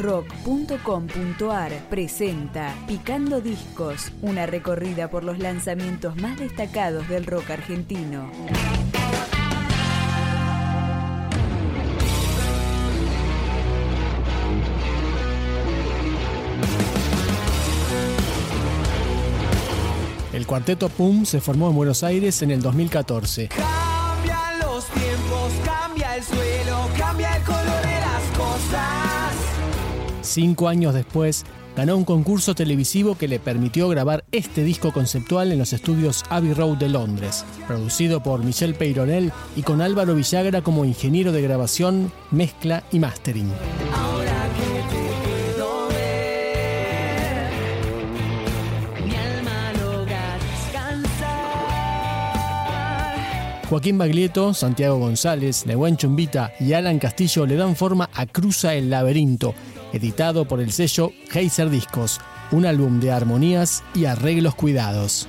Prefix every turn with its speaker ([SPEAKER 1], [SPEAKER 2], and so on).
[SPEAKER 1] rock.com.ar presenta Picando Discos, una recorrida por los lanzamientos más destacados del rock argentino.
[SPEAKER 2] El cuarteto PUM se formó en Buenos Aires en el 2014.
[SPEAKER 3] Cambian los tiempos, cambia el suelo, cambia el color de las cosas.
[SPEAKER 2] Cinco años después, ganó un concurso televisivo que le permitió grabar este disco conceptual en los estudios Abbey Road de Londres, producido por Michel Peyronel y con Álvaro Villagra como ingeniero de grabación, mezcla y mastering. Joaquín Baglietto, Santiago González, Nehuen Chumbita y Alan Castillo le dan forma a Cruza el Laberinto, editado por el sello Heiser Discos, un álbum de armonías y arreglos cuidados.